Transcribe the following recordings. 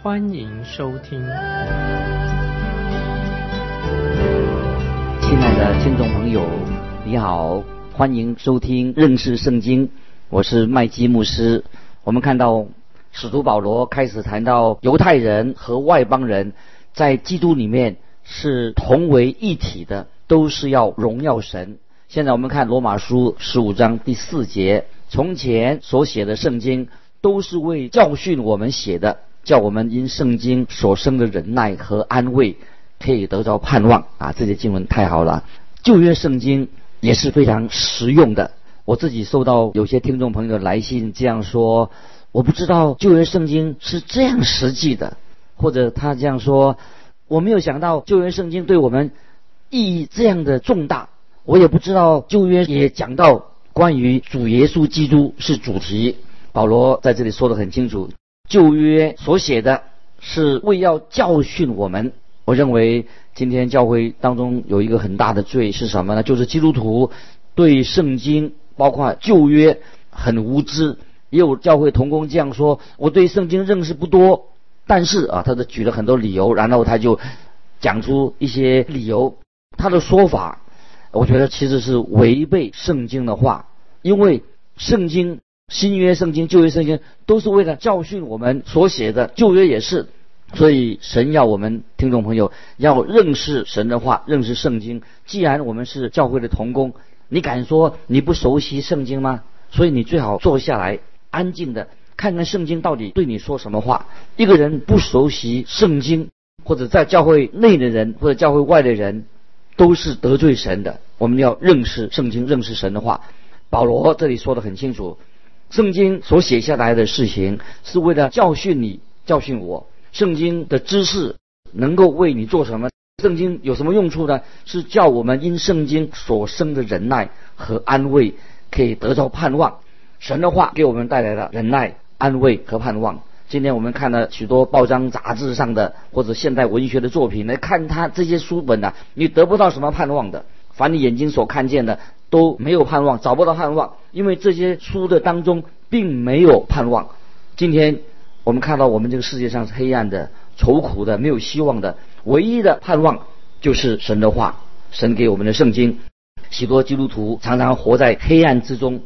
欢迎收听。亲爱的听众朋友，你好，欢迎收听认识圣经，我是麦基牧师。我们看到使徒保罗开始谈到犹太人和外邦人在基督里面是同为一体的，都是要荣耀神。现在我们看罗马书十五章第四节，从前所写的圣经都是为教训我们写的，叫我们因圣经所生的忍耐和安慰可以得着盼望啊！这些经文太好了，旧约圣经也是非常实用的。我自己收到有些听众朋友的来信，这样说：我不知道旧约圣经是这样实际的，或者他这样说：我没有想到旧约圣经对我们意义这样的重大。我也不知道旧约也讲到关于主耶稣基督是主题。保罗在这里说的很清楚，旧约所写的是为要教训我们。我认为今天教会当中有一个很大的罪是什么呢？就是基督徒对圣经。包括旧约很无知，也有教会同工这样说：我对圣经认识不多，但是啊，他的举了很多理由，然后他就讲出一些理由。他的说法，我觉得其实是违背圣经的话，因为圣经新约圣经、旧约圣经都是为了教训我们所写的，旧约也是。所以神要我们听众朋友要认识神的话，认识圣经。既然我们是教会的同工。你敢说你不熟悉圣经吗？所以你最好坐下来，安静的看看圣经到底对你说什么话。一个人不熟悉圣经，或者在教会内的人，或者教会外的人，都是得罪神的。我们要认识圣经，认识神的话。保罗这里说的很清楚，圣经所写下来的事情是为了教训你、教训我。圣经的知识能够为你做什么？圣经有什么用处呢？是叫我们因圣经所生的忍耐和安慰，可以得到盼望。神的话给我们带来了忍耐、安慰和盼望。今天我们看了许多报章杂志上的或者现代文学的作品，来看他这些书本呢，你得不到什么盼望的。凡你眼睛所看见的都没有盼望，找不到盼望，因为这些书的当中并没有盼望。今天我们看到我们这个世界上是黑暗的、愁苦的、没有希望的。唯一的盼望就是神的话，神给我们的圣经。许多基督徒常常活在黑暗之中。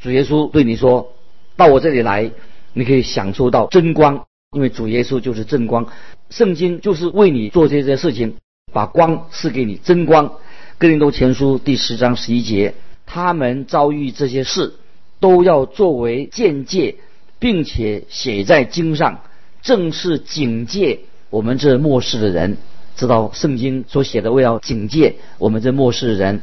主耶稣对你说：“到我这里来，你可以享受到真光，因为主耶稣就是真光。圣经就是为你做这些事情，把光赐给你，真光。”哥林多前书第十章十一节，他们遭遇这些事，都要作为见戒，并且写在经上，正是警戒。我们这末世的人知道圣经所写的，为了警戒我们这末世的人。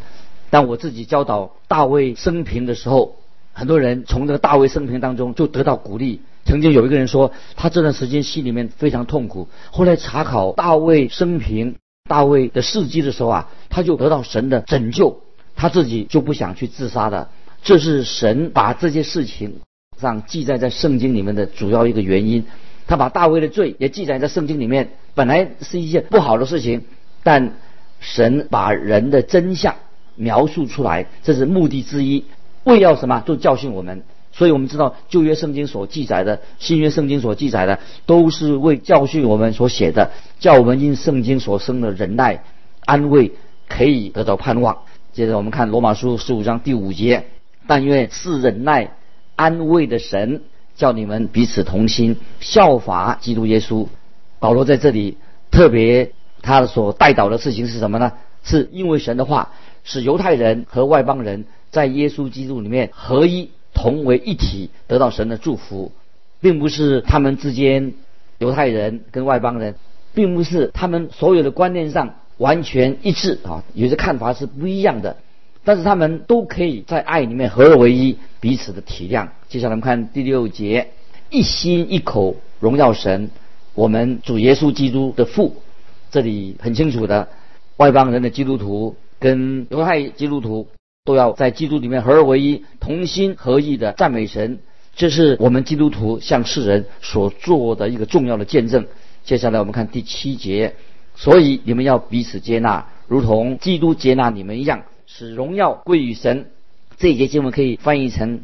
当我自己教导大卫生平的时候，很多人从这个大卫生平当中就得到鼓励。曾经有一个人说，他这段时间心里面非常痛苦。后来查考大卫生平、大卫的事迹的时候啊，他就得到神的拯救，他自己就不想去自杀的。这是神把这些事情上记载在圣经里面的主要一个原因。他把大卫的罪也记载在圣经里面，本来是一件不好的事情，但神把人的真相描述出来，这是目的之一，为要什么？就教训我们。所以我们知道旧约圣经所记载的，新约圣经所记载的，都是为教训我们所写的，叫我们因圣经所生的忍耐、安慰，可以得到盼望。接着我们看罗马书十五章第五节：但愿是忍耐、安慰的神。叫你们彼此同心，效法基督耶稣。保罗在这里特别他所带导的事情是什么呢？是因为神的话使犹太人和外邦人在耶稣基督里面合一，同为一体，得到神的祝福，并不是他们之间犹太人跟外邦人，并不是他们所有的观念上完全一致啊，有些看法是不一样的。但是他们都可以在爱里面合而为一，彼此的体谅。接下来我们看第六节，一心一口荣耀神，我们主耶稣基督的父，这里很清楚的，外邦人的基督徒跟犹太基督徒都要在基督里面合而为一，同心合意的赞美神。这是我们基督徒向世人所做的一个重要的见证。接下来我们看第七节，所以你们要彼此接纳，如同基督接纳你们一样，使荣耀归于神。这一节经文可以翻译成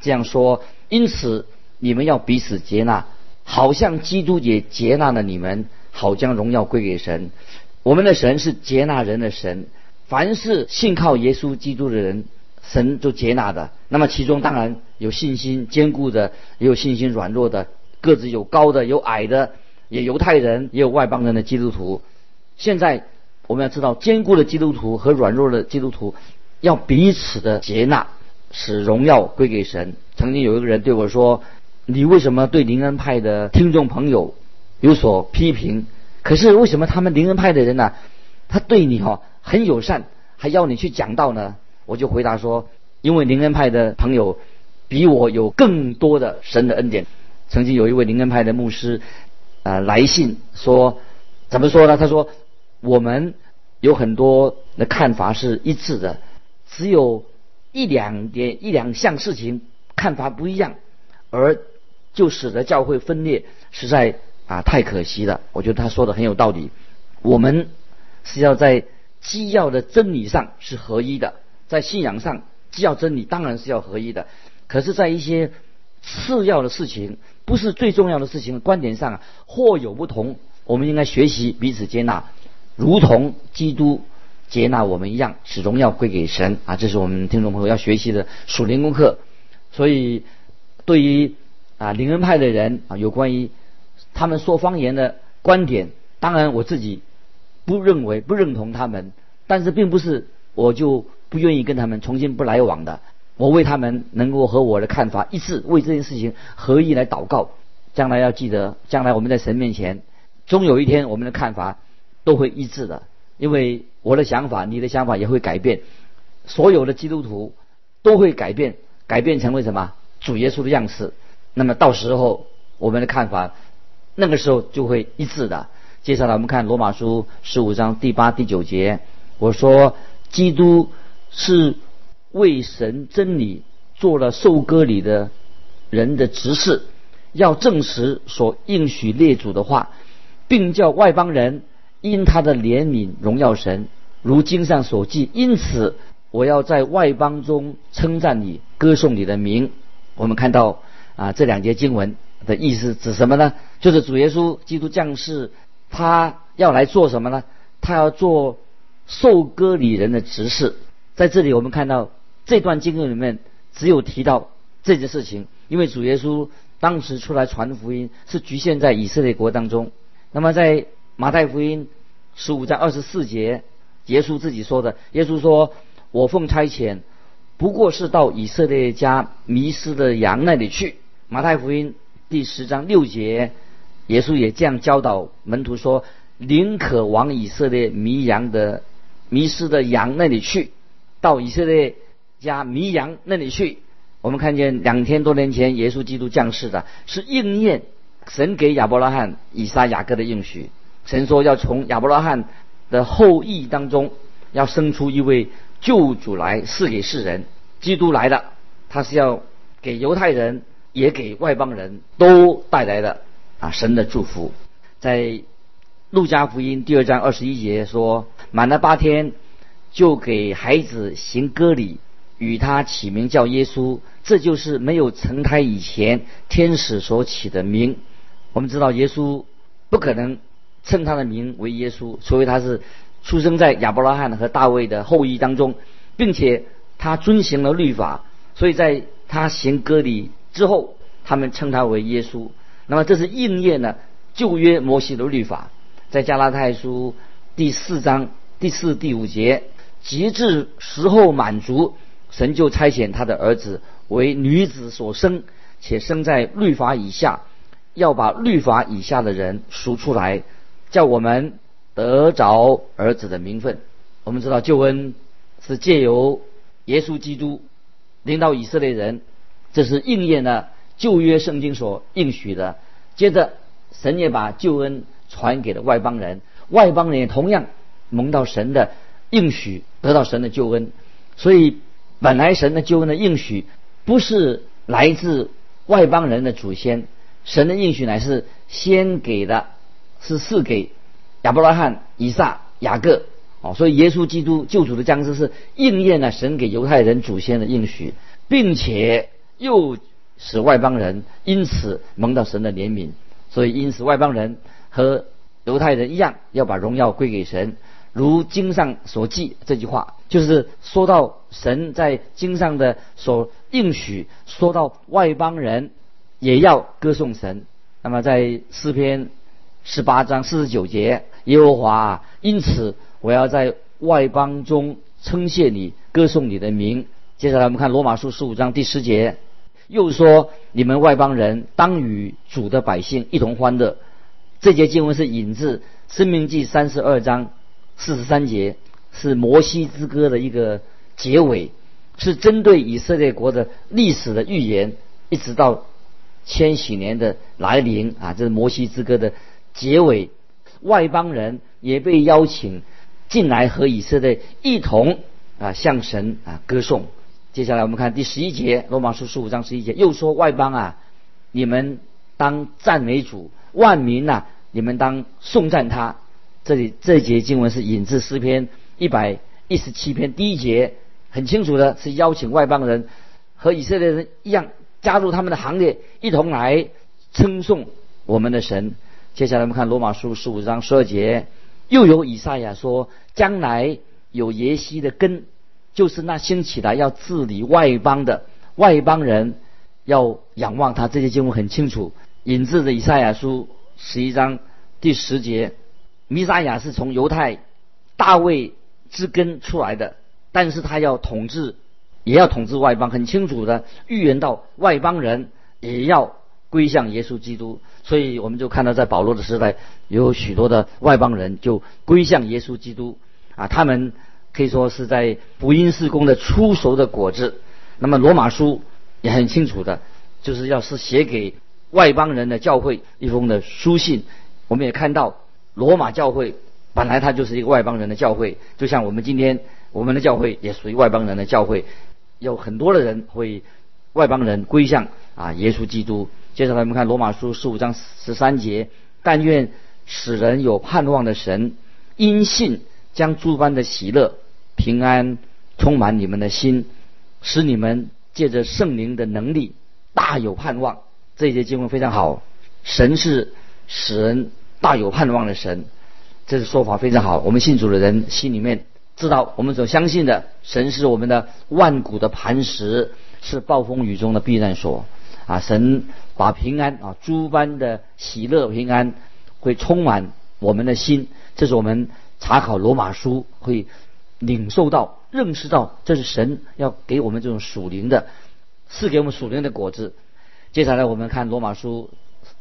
这样说：因此你们要彼此接纳，好像基督也接纳了你们，好将荣耀归给神。我们的神是接纳人的神，凡是信靠耶稣基督的人。神就接纳的，那么其中当然有信心坚固的，也有信心软弱的，个子有高的，有矮的，也犹太人，也有外邦人的基督徒。现在我们要知道，坚固的基督徒和软弱的基督徒要彼此的接纳，使荣耀归给神。曾经有一个人对我说：“你为什么对灵恩派的听众朋友有所批评？可是为什么他们灵恩派的人呢，他对你哈很友善，还要你去讲道呢？”我就回答说，因为灵恩派的朋友比我有更多的神的恩典。曾经有一位灵恩派的牧师，呃，来信说，怎么说呢？他说，我们有很多的看法是一致的，只有一两点、一两项事情看法不一样，而就使得教会分裂，实在啊太可惜了。我觉得他说的很有道理。我们是要在基要的真理上是合一的。在信仰上，既要真理，当然是要合一的。可是，在一些次要的事情，不是最重要的事情，观点上或有不同。我们应该学习彼此接纳，如同基督接纳我们一样，始终要归给神啊！这是我们听众朋友要学习的属灵功课。所以，对于啊灵恩派的人啊，有关于他们说方言的观点，当然我自己不认为、不认同他们，但是并不是我就。不愿意跟他们重新不来往的，我为他们能够和我的看法一致，为这件事情合一来祷告。将来要记得，将来我们在神面前，终有一天我们的看法都会一致的，因为我的想法，你的想法也会改变，所有的基督徒都会改变，改变成为什么？主耶稣的样式。那么到时候我们的看法，那个时候就会一致的。接下来我们看罗马书十五章第八、第九节，我说基督。是为神真理做了受割礼的人的执事，要证实所应许列祖的话，并叫外邦人因他的怜悯荣耀神，如经上所记。因此，我要在外邦中称赞你，歌颂你的名。我们看到啊，这两节经文的意思指什么呢？就是主耶稣基督降世，他要来做什么呢？他要做受割礼人的执事。在这里，我们看到这段经文里面只有提到这件事情，因为主耶稣当时出来传福音是局限在以色列国当中。那么在马太福音十五章二十四节，耶稣自己说的，耶稣说：“我奉差遣，不过是到以色列家迷失的羊那里去。”马太福音第十章六节，耶稣也这样教导门徒说：“宁可往以色列迷羊的迷失的羊那里去。”到以色列家迷羊那里去，我们看见两千多年前耶稣基督降世的，是应验神给亚伯拉罕、以撒、雅各的应许。神说要从亚伯拉罕的后裔当中，要生出一位救主来，赐给世人。基督来了，他是要给犹太人，也给外邦人都带来了啊神的祝福。在路加福音第二章二十一节说，满了八天。就给孩子行割礼，与他起名叫耶稣，这就是没有成胎以前天使所起的名。我们知道耶稣不可能称他的名为耶稣，除非他是出生在亚伯拉罕和大卫的后裔当中，并且他遵行了律法，所以在他行割礼之后，他们称他为耶稣。那么这是应验了旧约摩西的律法，在加拉太书第四章第四、第五节。极至时候满足，神就差遣他的儿子为女子所生，且生在律法以下，要把律法以下的人赎出来，叫我们得着儿子的名分。我们知道救恩是借由耶稣基督领导以色列人，这是应验了旧约圣经所应许的。接着，神也把救恩传给了外邦人，外邦人也同样蒙到神的应许，得到神的救恩。所以本来神的救恩的应许不是来自外邦人的祖先，神的应许乃是先给的，是赐给亚伯拉罕、以撒、雅各。哦，所以耶稣基督救主的降世是应验了神给犹太人祖先的应许，并且又使外邦人因此蒙到神的怜悯。所以因此外邦人和犹太人一样，要把荣耀归给神。如经上所记这句话，就是说到神在经上的所应许，说到外邦人也要歌颂神。那么在诗篇十八章四十九节，耶和华因此。我要在外邦中称谢你，歌颂你的名。接下来我们看罗马书十五章第十节，又说你们外邦人当与主的百姓一同欢乐。这节经文是引自生命记三十二章四十三节，是摩西之歌的一个结尾，是针对以色列国的历史的预言，一直到千禧年的来临啊，这是摩西之歌的结尾。外邦人也被邀请。进来和以色列一同啊向神啊歌颂。接下来我们看第十一节，罗马书十五章十一节，又说外邦啊，你们当赞美主；万民呐，你们当颂赞他。这里这一节经文是引自诗篇一百一十七篇第一节，很清楚的是邀请外邦人和以色列人一样加入他们的行列，一同来称颂我们的神。接下来我们看罗马书十五章十二节。又有以赛亚说，将来有耶西的根，就是那兴起来要治理外邦的外邦人，要仰望他。这些经文很清楚，引自的以赛亚书十一章第十节。弥撒亚是从犹太大卫之根出来的，但是他要统治，也要统治外邦，很清楚的预言到外邦人也要。归向耶稣基督，所以我们就看到，在保罗的时代，有许多的外邦人就归向耶稣基督啊，他们可以说是在福音事工的出熟的果子。那么罗马书也很清楚的，就是要是写给外邦人的教会一封的书信。我们也看到，罗马教会本来它就是一个外邦人的教会，就像我们今天我们的教会也属于外邦人的教会，有很多的人会外邦人归向啊耶稣基督。接下来我们看罗马书十五章十三节，但愿使人有盼望的神，因信将诸般的喜乐、平安充满你们的心，使你们借着圣灵的能力大有盼望。这一节经文非常好，神是使人大有盼望的神，这个说法非常好。我们信主的人心里面知道，我们所相信的神是我们的万古的磐石，是暴风雨中的避难所。啊，神把平安啊，诸般的喜乐平安会充满我们的心，这是我们查考罗马书会领受到、认识到，这是神要给我们这种属灵的，赐给我们属灵的果子。接下来我们看罗马书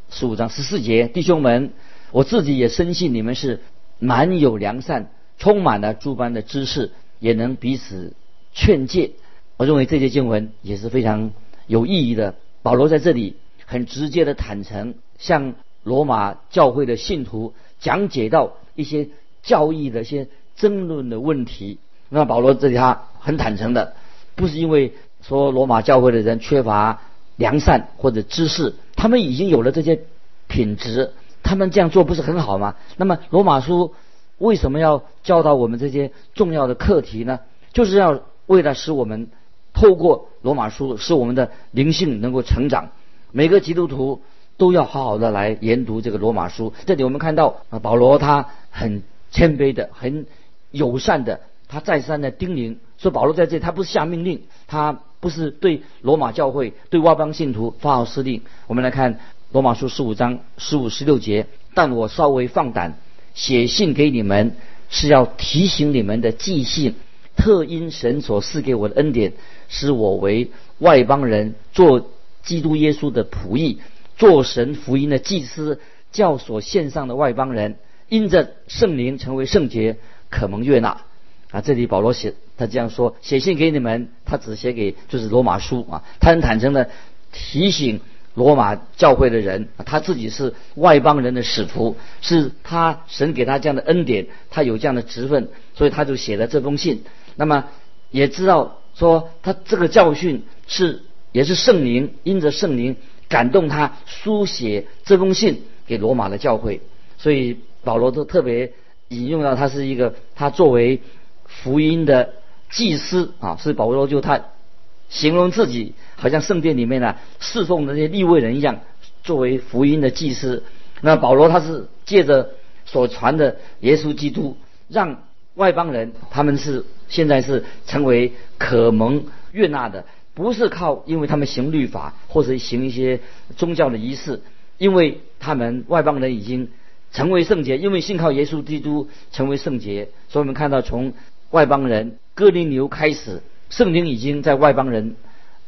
十五章十四节，弟兄们，我自己也深信你们是满有良善，充满了诸般的知识，也能彼此劝诫。我认为这些经文也是非常有意义的。保罗在这里很直接的坦诚，向罗马教会的信徒讲解到一些教义的一些争论的问题。那保罗这里他很坦诚的，不是因为说罗马教会的人缺乏良善或者知识，他们已经有了这些品质，他们这样做不是很好吗？那么罗马书为什么要教导我们这些重要的课题呢？就是要为了使我们。透过罗马书，使我们的灵性能够成长。每个基督徒都要好好的来研读这个罗马书。这里我们看到啊，保罗他很谦卑的、很友善的，他再三的叮咛说：保罗在这，他不是下命令，他不是对罗马教会、对外邦信徒发号施令。我们来看罗马书十五章十五、十六节。但我稍微放胆写信给你们，是要提醒你们的记性。特因神所赐给我的恩典，使我为外邦人做基督耶稣的仆役，做神福音的祭司，教所献上的外邦人，因着圣灵成为圣洁，可蒙悦纳。啊，这里保罗写他这样说，写信给你们，他只写给就是罗马书啊，他很坦诚的提醒罗马教会的人，他自己是外邦人的使徒，是他神给他这样的恩典，他有这样的职分，所以他就写了这封信。那么也知道说他这个教训是也是圣灵因着圣灵感动他书写这封信给罗马的教会，所以保罗都特别引用到他是一个他作为福音的祭司啊，所以保罗就他。形容自己好像圣殿里面呢侍奉的那些立位人一样，作为福音的祭司。那保罗他是借着所传的耶稣基督，让外邦人他们是现在是成为可蒙悦纳的，不是靠因为他们行律法或者行一些宗教的仪式，因为他们外邦人已经成为圣洁，因为信靠耶稣基督成为圣洁。所以我们看到从外邦人哥林流开始。圣灵已经在外邦人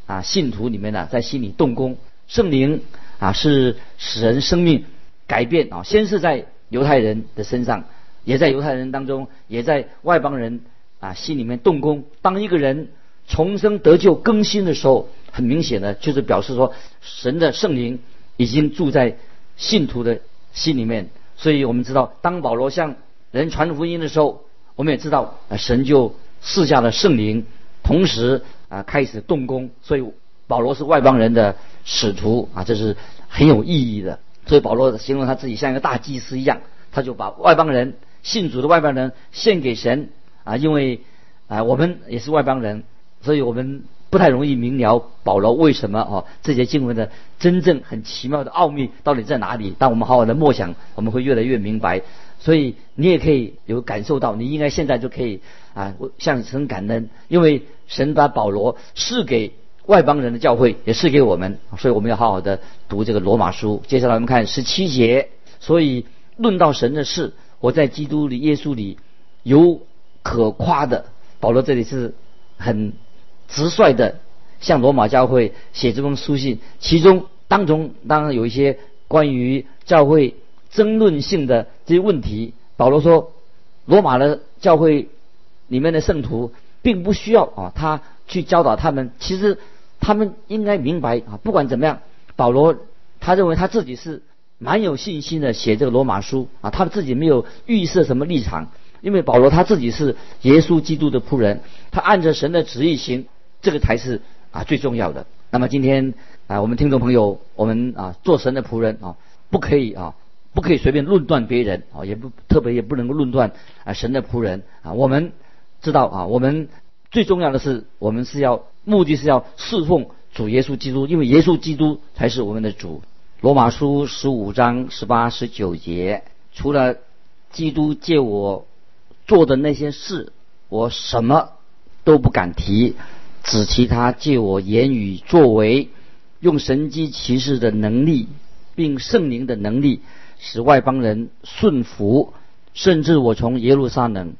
啊信徒里面呢，在心里动工。圣灵啊是使人生命改变啊，先是在犹太人的身上，也在犹太人当中，也在外邦人啊心里面动工。当一个人重生得救更新的时候，很明显的就是表示说，神的圣灵已经住在信徒的心里面。所以我们知道，当保罗向人传福音的时候，我们也知道，神就赐下了圣灵。同时啊，开始动工，所以保罗是外邦人的使徒啊，这是很有意义的。所以保罗形容他自己像一个大祭司一样，他就把外邦人信主的外邦人献给神啊，因为啊我们也是外邦人，所以我们不太容易明了保罗为什么哦这些经文的真正很奇妙的奥秘到底在哪里。当我们好好的默想，我们会越来越明白。所以你也可以有感受到，你应该现在就可以啊向神感恩，因为神把保罗赐给外邦人的教会，也是给我们，所以我们要好好的读这个罗马书。接下来我们看十七节，所以论到神的事，我在基督里耶稣里有可夸的。保罗这里是很直率的向罗马教会写这封书信，其中当中当然有一些关于教会。争论性的这些问题，保罗说，罗马的教会里面的圣徒并不需要啊，他去教导他们。其实他们应该明白啊，不管怎么样，保罗他认为他自己是蛮有信心的写这个罗马书啊，他自己没有预设什么立场，因为保罗他自己是耶稣基督的仆人，他按着神的旨意行，这个才是啊最重要的。那么今天啊，我们听众朋友，我们啊做神的仆人啊，不可以啊。不可以随便论断别人啊，也不特别也不能够论断啊神的仆人啊。我们知道啊，我们最重要的是，我们是要目的是要侍奉主耶稣基督，因为耶稣基督才是我们的主。罗马书十五章十八十九节，除了基督借我做的那些事，我什么都不敢提，只其他借我言语作为，用神机骑士的能力，并圣灵的能力。使外邦人顺服，甚至我从耶路撒冷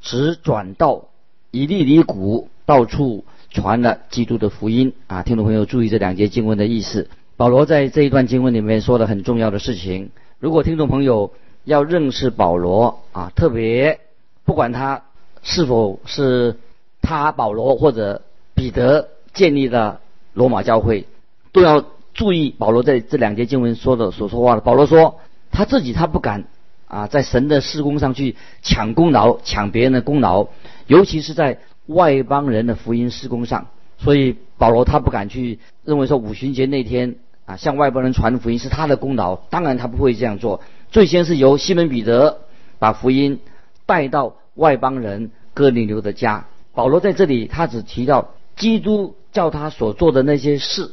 直转到以利里谷，到处传了基督的福音啊！听众朋友注意这两节经文的意思。保罗在这一段经文里面说了很重要的事情。如果听众朋友要认识保罗啊，特别不管他是否是他保罗或者彼得建立的罗马教会，都要注意保罗在这两节经文说的所说话的。保罗说。他自己他不敢啊，在神的施工上去抢功劳、抢别人的功劳，尤其是在外邦人的福音施工上。所以保罗他不敢去认为说五旬节那天啊向外邦人传福音是他的功劳，当然他不会这样做。最先是由西门彼得把福音带到外邦人哥尼流的家。保罗在这里他只提到基督叫他所做的那些事，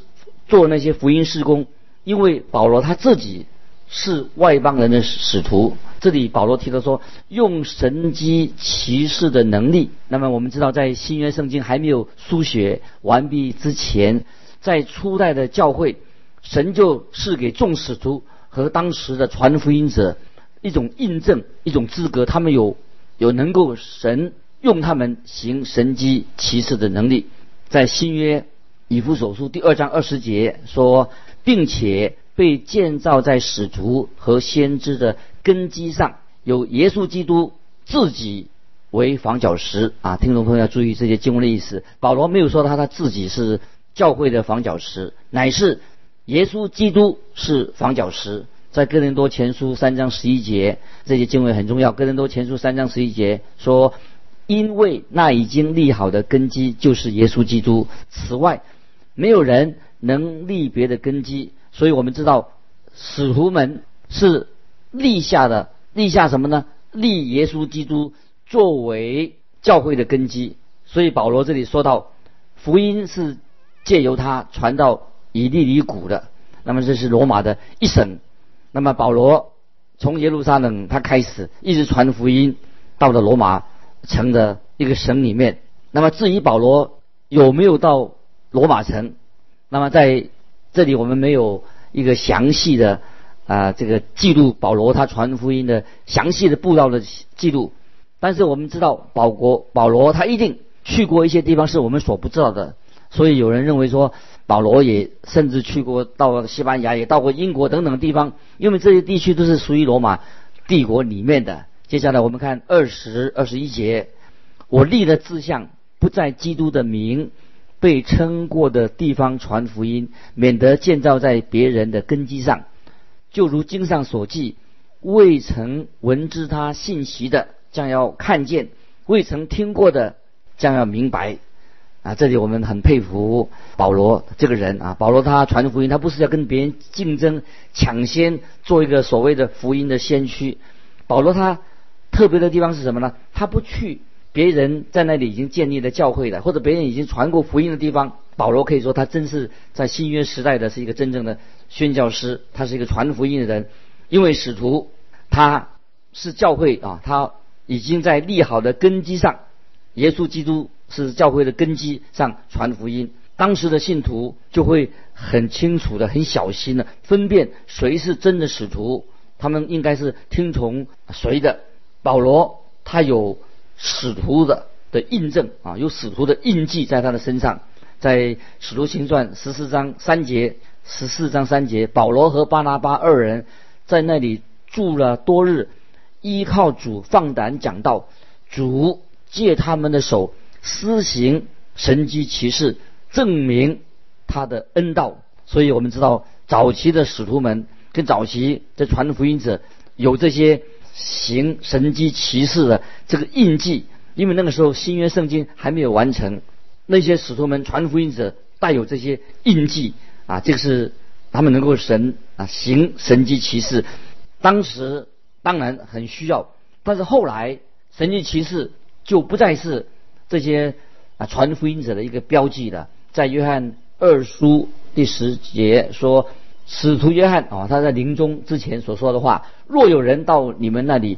做那些福音施工，因为保罗他自己。是外邦人的使徒。这里保罗提到说，用神机骑士的能力。那么我们知道，在新约圣经还没有书写完毕之前，在初代的教会，神就是给众使徒和当时的传福音者一种印证、一种资格，他们有有能够神用他们行神机骑士的能力。在新约以弗所书第二章二十节说，并且。被建造在使徒和先知的根基上，有耶稣基督自己为房角石啊！听众朋友要注意这些经文的意思。保罗没有说他他自己是教会的房角石，乃是耶稣基督是房角石。在哥林多前书三章十一节，这些经文很重要。哥林多前书三章十一节说：“因为那已经立好的根基就是耶稣基督，此外没有人能立别的根基。”所以我们知道使徒们是立下的，立下什么呢？立耶稣基督作为教会的根基。所以保罗这里说到，福音是借由他传到以利里谷的。那么这是罗马的一省。那么保罗从耶路撒冷他开始一直传福音，到了罗马城的一个省里面。那么至于保罗有没有到罗马城，那么在这里我们没有一个详细的啊这个记录保罗他传福音的详细的布道的记录。但是我们知道保国保罗他一定去过一些地方是我们所不知道的，所以有人认为说。保罗也甚至去过到西班牙，也到过英国等等地方，因为这些地区都是属于罗马帝国里面的。接下来我们看二十二十一节，我立的志向不在基督的名被称过的地方传福音，免得建造在别人的根基上。就如经上所记，未曾闻知他信息的，将要看见；未曾听过的，将要明白。啊，这里我们很佩服保罗这个人啊。保罗他传福音，他不是要跟别人竞争、抢先做一个所谓的福音的先驱。保罗他特别的地方是什么呢？他不去别人在那里已经建立了教会的，或者别人已经传过福音的地方。保罗可以说他真是在新约时代的是一个真正的宣教师，他是一个传福音的人。因为使徒他是教会啊，他已经在立好的根基上，耶稣基督。是教会的根基上传福音，当时的信徒就会很清楚的、很小心的分辨谁是真的使徒，他们应该是听从谁的。保罗他有使徒的的印证啊，有使徒的印记在他的身上。在使徒行传十四章三节，十四章三节，保罗和巴拿巴二人在那里住了多日，依靠主放胆讲道，主借他们的手。施行神迹奇事，证明他的恩道。所以我们知道，早期的使徒们跟早期的传福音者有这些行神迹奇事的这个印记。因为那个时候新约圣经还没有完成，那些使徒们传福音者带有这些印记啊，这个是他们能够神啊行神迹奇事。当时当然很需要，但是后来神迹奇事就不再是。这些啊传福音者的一个标记了，在约翰二书第十节说，使徒约翰啊他在临终之前所说的话：若有人到你们那里，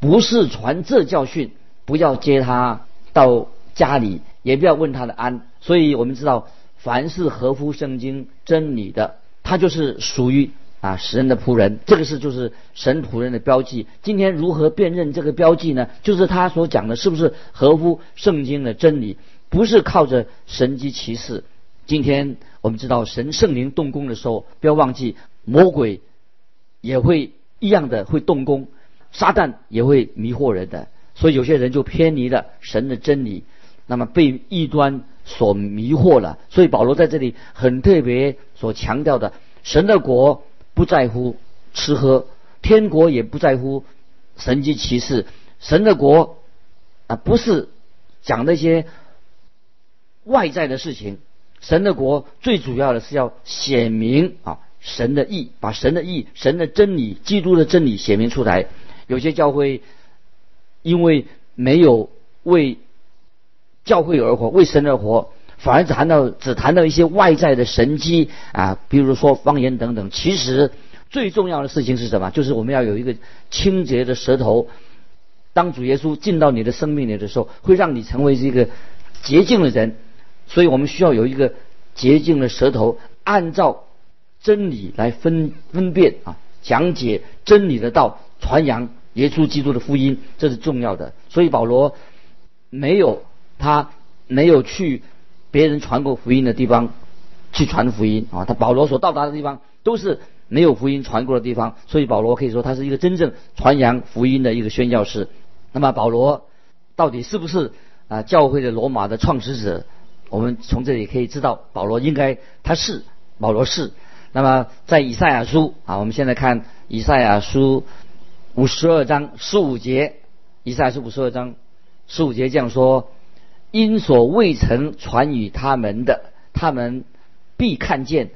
不是传这教训，不要接他到家里，也不要问他的安。所以我们知道，凡是合乎圣经真理的，他就是属于。啊，神的仆人，这个是就是神仆人的标记。今天如何辨认这个标记呢？就是他所讲的是不是合乎圣经的真理？不是靠着神机骑士。今天我们知道神圣灵动工的时候，不要忘记魔鬼也会一样的会动工，撒旦也会迷惑人的。所以有些人就偏离了神的真理，那么被异端所迷惑了。所以保罗在这里很特别所强调的，神的国。不在乎吃喝，天国也不在乎神迹奇事。神的国啊，不是讲那些外在的事情。神的国最主要的是要显明啊神的意，把神的意、神的真理、基督的真理显明出来。有些教会因为没有为教会而活，为神而活。反而谈到只谈到一些外在的神机啊，比如说方言等等。其实最重要的事情是什么？就是我们要有一个清洁的舌头。当主耶稣进到你的生命里的时候，会让你成为一个洁净的人。所以我们需要有一个洁净的舌头，按照真理来分分辨啊，讲解真理的道，传扬耶稣基督的福音，这是重要的。所以保罗没有他没有去。别人传过福音的地方，去传福音啊！他保罗所到达的地方都是没有福音传过的地方，所以保罗可以说他是一个真正传扬福音的一个宣教士。那么保罗到底是不是啊教会的罗马的创始者？我们从这里可以知道，保罗应该他是保罗是。那么在以赛亚书啊，我们现在看以赛亚书五十二章十五节，以赛亚书五十二章十五节这样说：因所未曾传与他们的，他们必看见；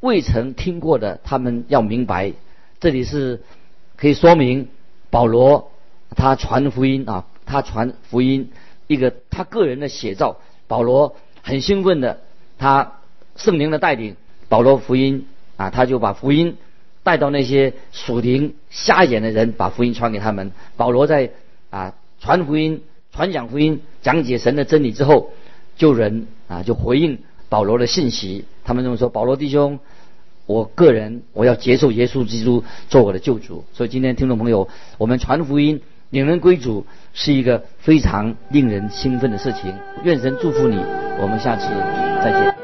未曾听过的，他们要明白。这里是可以说明保罗他传福音啊，他传福音一个他个人的写照。保罗很兴奋的，他圣灵的带领。保罗福音啊，他就把福音带到那些属灵瞎眼的人，把福音传给他们。保罗在啊传福音、传讲福音、讲解神的真理之后，就人啊就回应保罗的信息。他们这么说：“保罗弟兄，我个人我要接受耶稣基督做我的救主。”所以今天听众朋友，我们传福音、领人归主是一个非常令人兴奋的事情。愿神祝福你，我们下次再见。